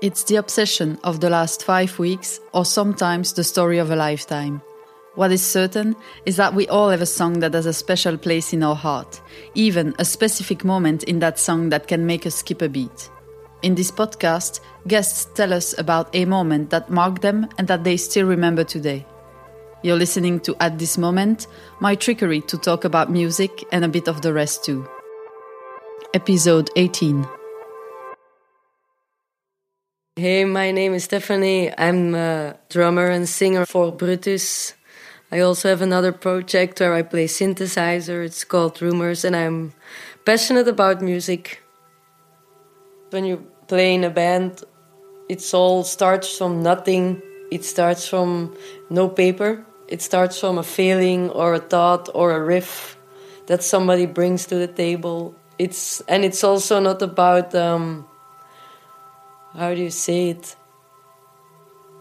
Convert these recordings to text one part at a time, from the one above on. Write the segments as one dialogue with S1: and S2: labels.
S1: It's the obsession of the last five weeks, or sometimes the story of a lifetime. What is certain is that we all have a song that has a special place in our heart, even a specific moment in that song that can make us skip a beat. In this podcast, guests tell us about a moment that marked them and that they still remember today. You're listening to At This Moment, my trickery to talk about music and a bit of the rest too. Episode 18.
S2: Hey, my name is Stephanie. I'm a drummer and singer for Brutus. I also have another project where I play synthesizer. It's called Rumors, and I'm passionate about music. When you play in a band, it all starts from nothing. It starts from no paper. It starts from a feeling or a thought or a riff that somebody brings to the table. It's and it's also not about um, how do you say it?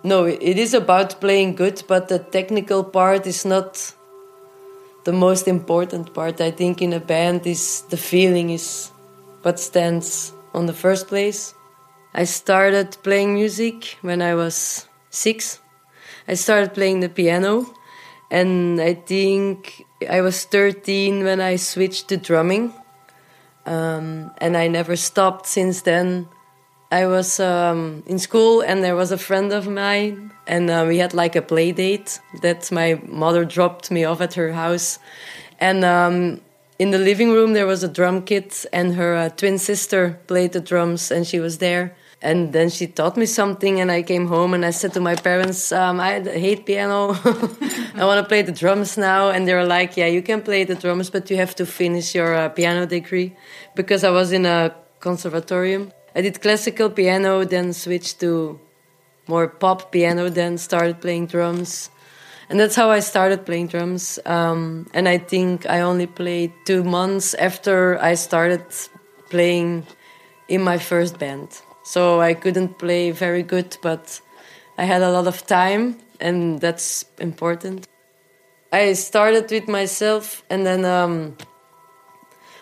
S2: No, it is about playing good, but the technical part is not the most important part. I think in a band is the feeling is what stands on the first place. I started playing music when I was six. I started playing the piano, and I think I was 13 when I switched to drumming. Um, and I never stopped since then. I was um, in school and there was a friend of mine, and uh, we had like a play date that my mother dropped me off at her house. And um, in the living room, there was a drum kit, and her uh, twin sister played the drums, and she was there. And then she taught me something, and I came home and I said to my parents, um, I hate piano. I want to play the drums now. And they were like, Yeah, you can play the drums, but you have to finish your uh, piano degree because I was in a conservatorium. I did classical piano, then switched to more pop piano, then started playing drums. And that's how I started playing drums. Um, and I think I only played two months after I started playing in my first band. So I couldn't play very good, but I had a lot of time, and that's important. I started with myself, and then um,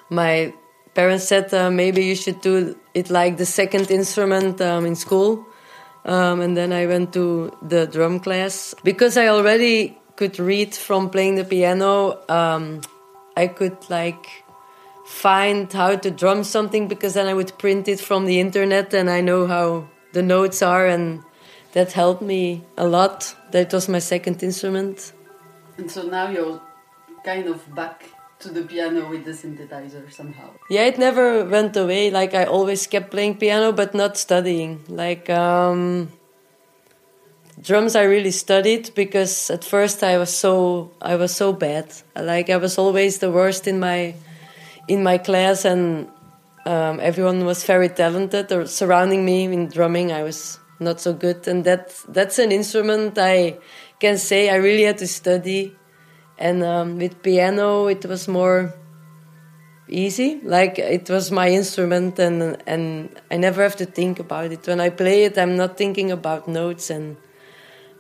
S2: my parents said uh, maybe you should do it like the second instrument um, in school. Um, and then I went to the drum class because I already could read from playing the piano. Um, I could like find how to drum something because then I would print it from the internet and I know how the notes are, and that helped me a lot. That was my second instrument.
S1: And so now you're kind of back to the piano with the synthesizer somehow.
S2: Yeah, it never went away. Like I always kept playing piano, but not studying. Like um, drums, I really studied because at first I was so I was so bad. Like I was always the worst in my in my class, and um, everyone was very talented or surrounding me in drumming. I was not so good, and that that's an instrument I can say I really had to study and um, with piano it was more easy. Like it was my instrument and and I never have to think about it. When I play it I'm not thinking about notes and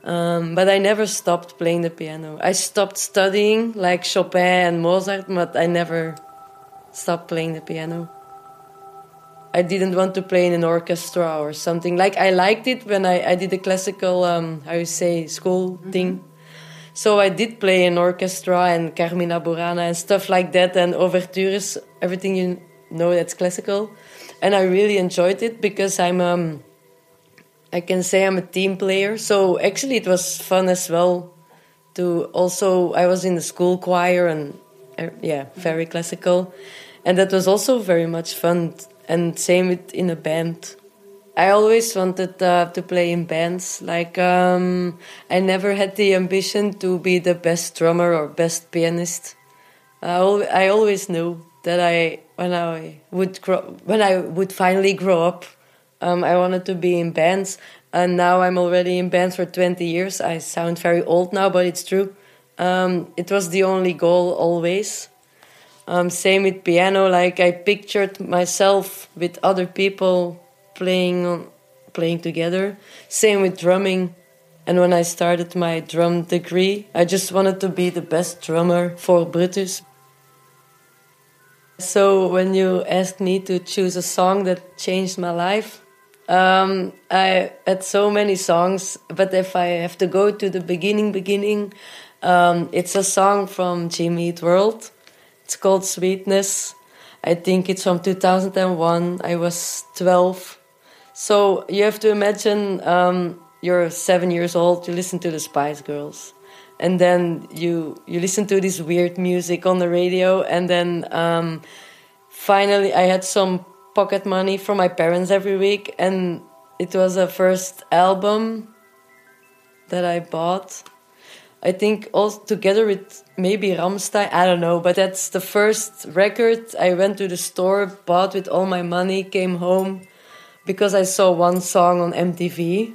S2: um, but I never stopped playing the piano. I stopped studying like Chopin and Mozart but I never stopped playing the piano. I didn't want to play in an orchestra or something. Like I liked it when I, I did the classical um, how you say school mm -hmm. thing so I did play in orchestra and Carmina Burana and stuff like that, and overtures, everything you know that's classical. And I really enjoyed it because I'm, um, I can say I'm a team player. So actually, it was fun as well. To also, I was in the school choir and uh, yeah, very classical, and that was also very much fun. And same with in a band. I always wanted uh, to play in bands. Like um, I never had the ambition to be the best drummer or best pianist. I, al- I always knew that I when I would grow, when I would finally grow up, um, I wanted to be in bands. And now I'm already in bands for 20 years. I sound very old now, but it's true. Um, it was the only goal always. Um, same with piano. Like I pictured myself with other people playing playing together. Same with drumming. And when I started my drum degree, I just wanted to be the best drummer for Brutus. So when you asked me to choose a song that changed my life, Um, I had so many songs, but if I have to go to the beginning, beginning, um, it's a song from Jimmy Eat World. It's called Sweetness. I think it's from 2001. I was 12. So you have to imagine um, you're seven years old, you listen to the Spice Girls. And then you you listen to this weird music on the radio, and then um, finally I had some pocket money from my parents every week, and it was a first album that I bought. I think all together with maybe Rammstein, I don't know, but that's the first record I went to the store, bought with all my money, came home because I saw one song on MTV.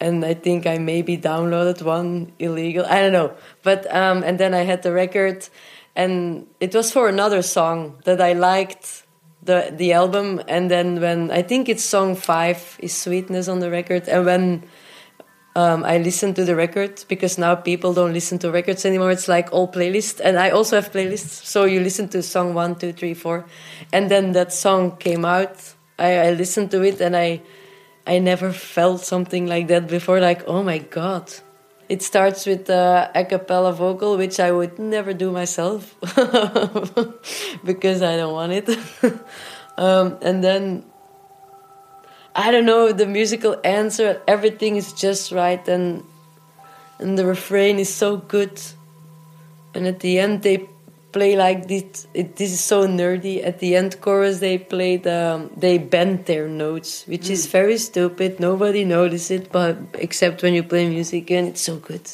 S2: And I think I maybe downloaded one illegal. I don't know. But, um, and then I had the record, and it was for another song that I liked the the album and then when i think it's song five is sweetness on the record and when um, i listen to the record because now people don't listen to records anymore it's like all playlist and i also have playlists so you listen to song one two three four and then that song came out i, I listened to it and i i never felt something like that before like oh my god it starts with a cappella vocal, which I would never do myself because I don't want it. um, and then I don't know the musical answer. Everything is just right, and and the refrain is so good. And at the end, they play like this. It, this is so nerdy. At the end chorus, they play the they bend their notes, which mm. is very stupid. Nobody notices it, but except when you play music, and it's so good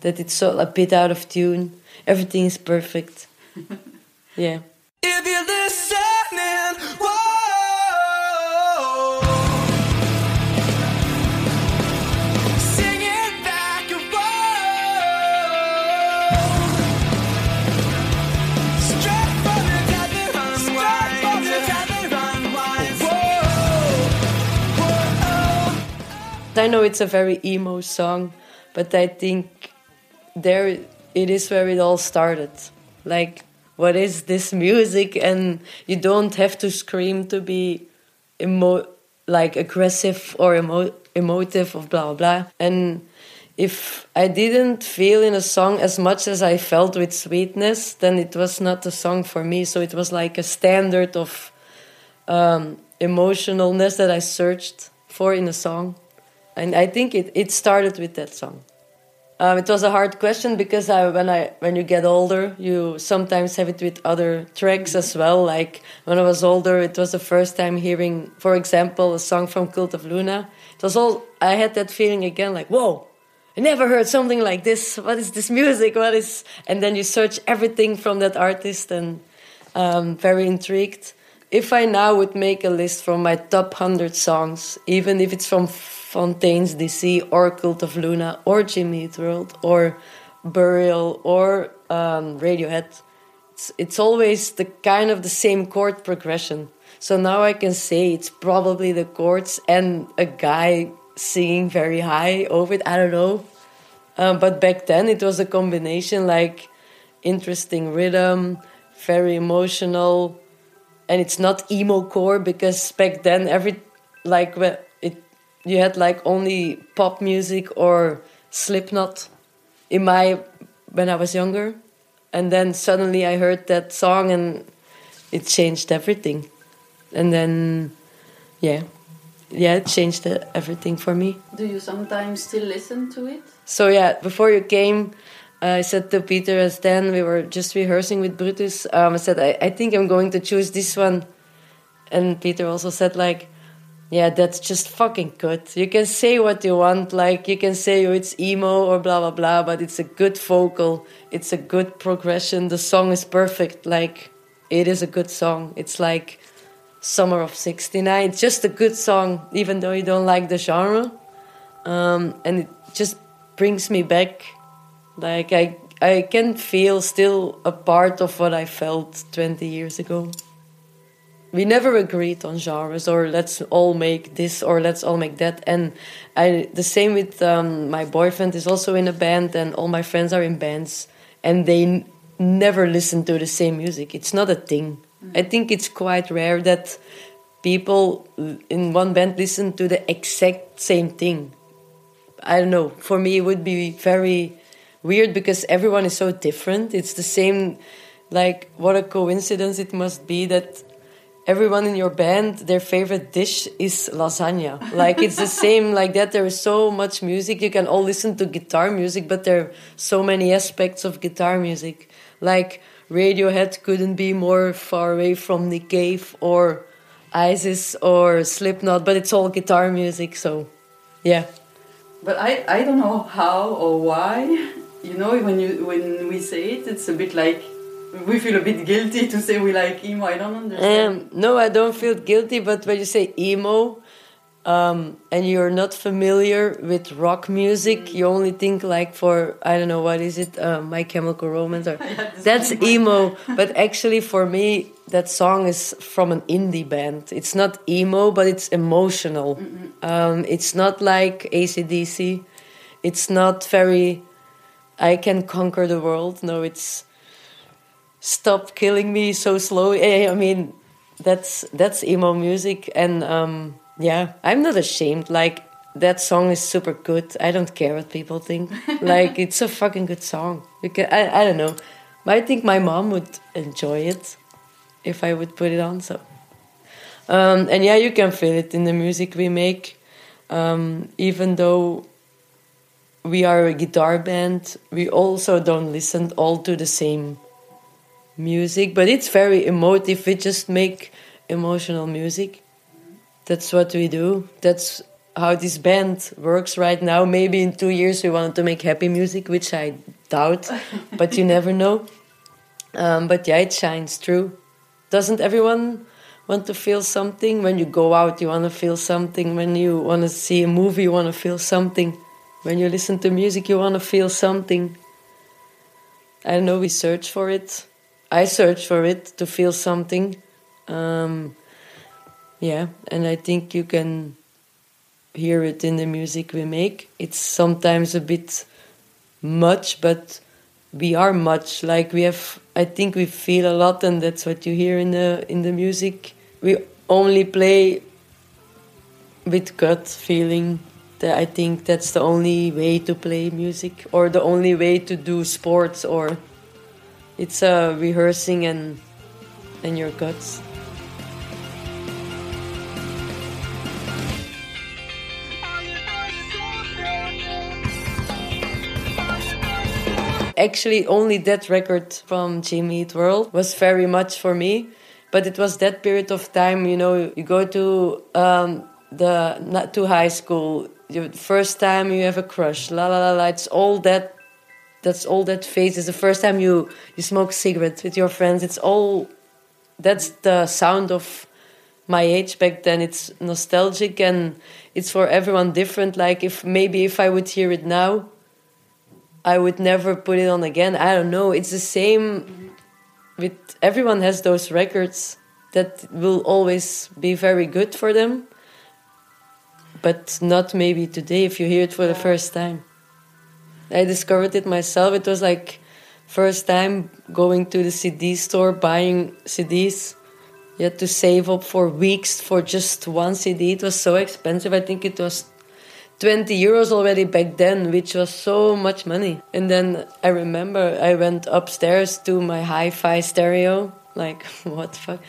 S2: that it's so a bit out of tune. Everything is perfect. yeah. If you're listening, I know it's a very emo song, but I think there it is where it all started. Like, what is this music? And you don't have to scream to be emo like aggressive or emo emotive or blah blah blah. And if I didn't feel in a song as much as I felt with sweetness, then it was not a song for me. So it was like a standard of um, emotionalness that I searched for in a song and I think it, it started with that song. Um, it was a hard question because I, when I when you get older, you sometimes have it with other tracks as well. Like when I was older, it was the first time hearing, for example, a song from Cult of Luna. It was all I had that feeling again, like whoa, I never heard something like this. What is this music? What is? And then you search everything from that artist, and um, very intrigued. If I now would make a list from my top hundred songs, even if it's from Fontaines DC or Cult of Luna or Jimmy Eat World or Burial or um, Radiohead. It's, it's always the kind of the same chord progression. So now I can say it's probably the chords and a guy singing very high over it. I don't know. Um, but back then it was a combination like interesting rhythm, very emotional, and it's not emo core because back then every like you had like only pop music or Slipknot in my when I was younger, and then suddenly I heard that song and it changed everything, and then yeah, yeah, it changed everything for me.
S1: Do you sometimes still listen to it?
S2: So yeah, before you came. I said to Peter as then we were just rehearsing with Brutus. Um, I said I, I think I'm going to choose this one, and Peter also said like yeah, that's just fucking good. You can say what you want, like you can say oh, it's emo or blah blah blah, but it's a good vocal, it's a good progression. The song is perfect. Like it is a good song. It's like Summer of '69. It's just a good song, even though you don't like the genre, um, and it just brings me back. Like I, I can feel still a part of what I felt 20 years ago we never agreed on genres or let's all make this or let's all make that and i the same with um, my boyfriend is also in a band and all my friends are in bands and they never listen to the same music it's not a thing mm. i think it's quite rare that people in one band listen to the exact same thing. I don't know. For me, it would be very weird because everyone is so different. It's the same, like, what a coincidence it must be that everyone in your band their favorite dish is lasagna. Like it's the same like that. There is so much music. You can all listen to guitar music but there are so many aspects of guitar music. Like radiohead couldn't be more far away from nick cave or isis or slipknot but it's all guitar music so yeah.
S1: But i i don't know how or why. You know when you when we say it it's a bit like we feel a bit guilty to say we like emo. I don't understand.
S2: Um, no, I don't feel guilty. But when you say emo, um, and you're not familiar with rock music, mm. you only think like for I don't know what is it, uh, My Chemical Romance, or that's emo. but actually, for me, that song is from an indie band. It's not emo, but it's emotional. Um, it's not like ACDC. It's not very. I can conquer the world. No, it's stop killing me so slow. I mean, that's that's emo music, and um, yeah, I'm not ashamed. Like that song is super good. I don't care what people think. like it's a fucking good song. Because I I don't know. I think my mom would enjoy it if I would put it on. So, um, and yeah, you can feel it in the music we make. Um, even though we are a guitar band, we also don't listen all to the same music, but it's very emotive. We just make emotional music. That's what we do. That's how this band works right now. Maybe in two years we want to make happy music, which I doubt, but you never know. Um, but yeah, it shines through. Doesn't everyone want to feel something? When you go out, you want to feel something. When you want to see a movie, you want to feel something. When you listen to music, you want to feel something. I don't know, we search for it I search for it to feel something. Um, yeah, and I think you can hear it in the music we make. It's sometimes a bit much, but we are much. Like we have, I think we feel a lot, and that's what you hear in the in the music. We only play with gut feeling. That I think that's the only way to play music, or the only way to do sports, or it's uh, rehearsing and and your guts. Actually, only that record from Jimmy Eat World was very much for me. But it was that period of time, you know, you go to um, the not to high school, you, first time you have a crush, la la la la. It's all that that's all that phase is the first time you you smoke cigarettes with your friends. It's all that's the sound of my age back then. It's nostalgic and it's for everyone different. Like if maybe if i would hear it now i would never put it on again. I don't know. It's the same with everyone has those records that will always be very good for them but not maybe today if you hear it for the first time I discovered it myself. It was like first time going to the CD store buying CDs. You had to save up for weeks for just one CD. It was so expensive. I think it was 20 euros already back then, which was so much money. And then I remember I went upstairs to my hi fi stereo. Like, what the fuck?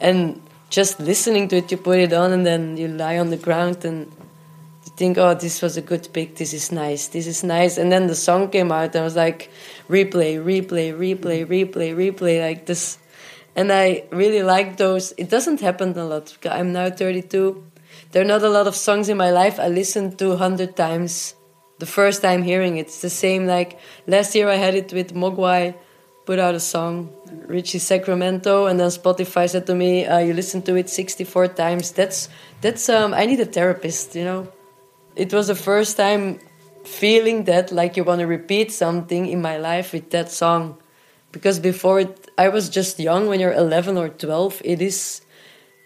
S2: And just listening to it, you put it on and then you lie on the ground and think, oh, this was a good pick. This is nice. This is nice. And then the song came out, and I was like, replay, replay, replay, replay, replay, like this. And I really like those. It doesn't happen a lot. I'm now 32. There are not a lot of songs in my life I listened to 100 times the first time hearing it. It's the same like last year I had it with Mogwai, put out a song, Richie Sacramento, and then Spotify said to me, uh, "You listened to it 64 times. That's that's um, I need a therapist, you know it was the first time feeling that like you want to repeat something in my life with that song. Because before it, i was just young when you're 11 or 12 it is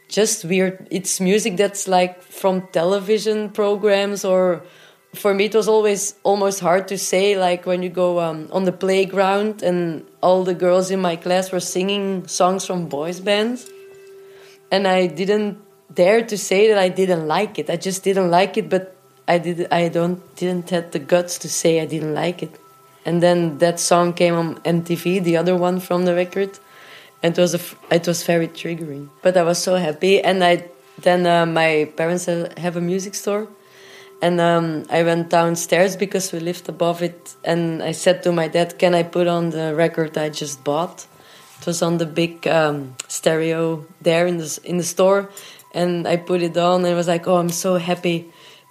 S2: just weird. It's music that's like from television programs or for me it was always almost hard to say like when you go um, on the playground and all the girls in my class were singing songs from boys bands. And i didn't dare to say that I didn't like it. I just didn't like it, but I did. I don't didn't have the guts to say I didn't like it. And then that song came on MTV, the other one from the record, and it was a, it was very triggering. But I was so happy, and I then uh, my parents have a music store, and um, I went downstairs because we lived above it, and I said to my dad, "Can I put on the record I just bought?" It was on the big um, stereo there in the in the store, and I put it on, and I was like, "Oh, I'm so happy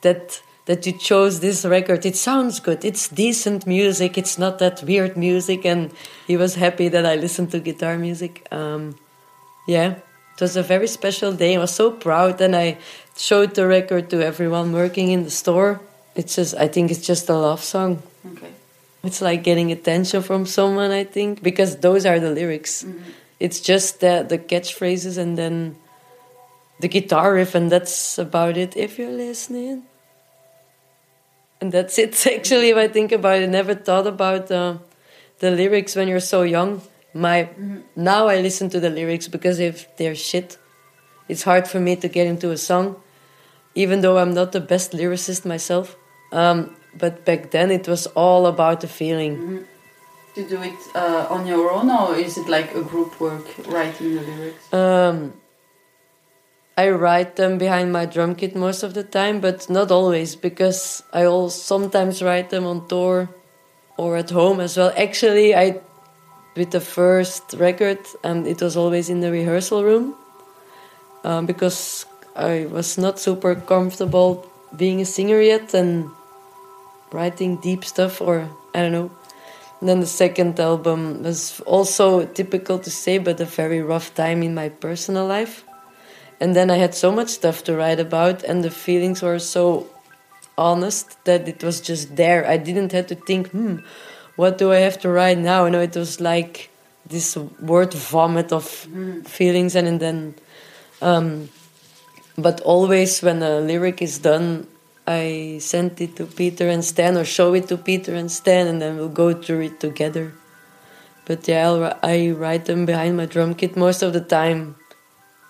S2: that." That you chose this record. It sounds good. It's decent music. It's not that weird music. And he was happy that I listened to guitar music. Um, yeah, it was a very special day. I was so proud, and I showed the record to everyone working in the store. It's just, I think it's just a love song. Okay. It's like getting attention from someone, I think, because those are the lyrics. Mm-hmm. It's just the, the catchphrases and then the guitar riff, and that's about it. If you're listening. And that's it, actually, if I think about it. I never thought about uh, the lyrics when you're so young my mm-hmm. now I listen to the lyrics because if they're shit, it's hard for me to get into a song, even though I'm not the best lyricist myself. Um, but back then it was all about the feeling. Mm-hmm.
S1: To do it uh, on your own, or is it like a group work writing the lyrics?
S2: Um, I write them behind my drum kit most of the time, but not always because I also sometimes write them on tour or at home as well. Actually, I with the first record, and it was always in the rehearsal room um, because I was not super comfortable being a singer yet and writing deep stuff, or I don't know. And then the second album was also typical to say, but a very rough time in my personal life. And then I had so much stuff to write about, and the feelings were so honest that it was just there. I didn't have to think, hmm, what do I have to write now? You know, it was like this word vomit of mm. feelings, and, and then, um, but always when a lyric is done, I send it to Peter and Stan, or show it to Peter and Stan, and then we'll go through it together. But yeah, I'll, I write them behind my drum kit most of the time.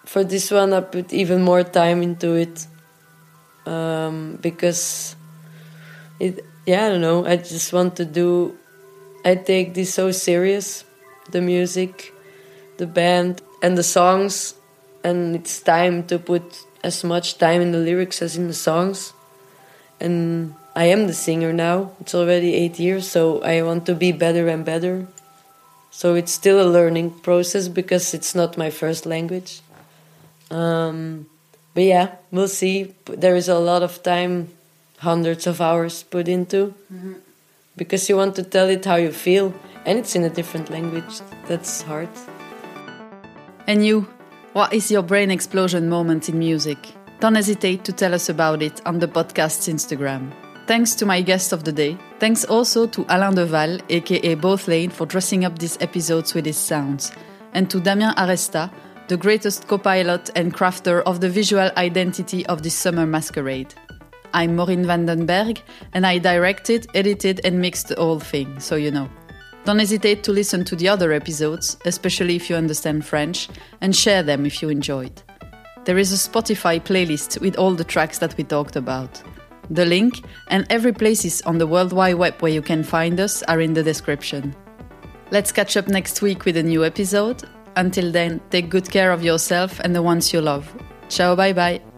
S2: For this one, I put even more time into it um, because it. Yeah, I don't know. I just want to do I take this so serious the music, the band, and the songs, and it's time to put as much time in the lyrics as in the songs. And I am the singer now. It's already eight years, so I want to be better and better. So it's still a learning process because it's not my first language. Um, but yeah, we'll see. There is a lot of time, hundreds of hours put into. Mm -hmm because you want to tell it how you feel and it's in a different language. That's hard.
S1: And you, what is your brain explosion moment in music? Don't hesitate to tell us about it on the podcast's Instagram. Thanks to my guest of the day. Thanks also to Alain Deval, aka Both Lane, for dressing up these episodes with his sounds. And to Damien Aresta, the greatest co pilot and crafter of the visual identity of this summer masquerade. I'm Maureen Vandenberg, and I directed, edited, and mixed the whole thing, so you know. Don't hesitate to listen to the other episodes, especially if you understand French, and share them if you enjoyed. There is a Spotify playlist with all the tracks that we talked about. The link and every places on the World Wide Web where you can find us are in the description. Let's catch up next week with a new episode. Until then, take good care of yourself and the ones you love. Ciao, bye bye.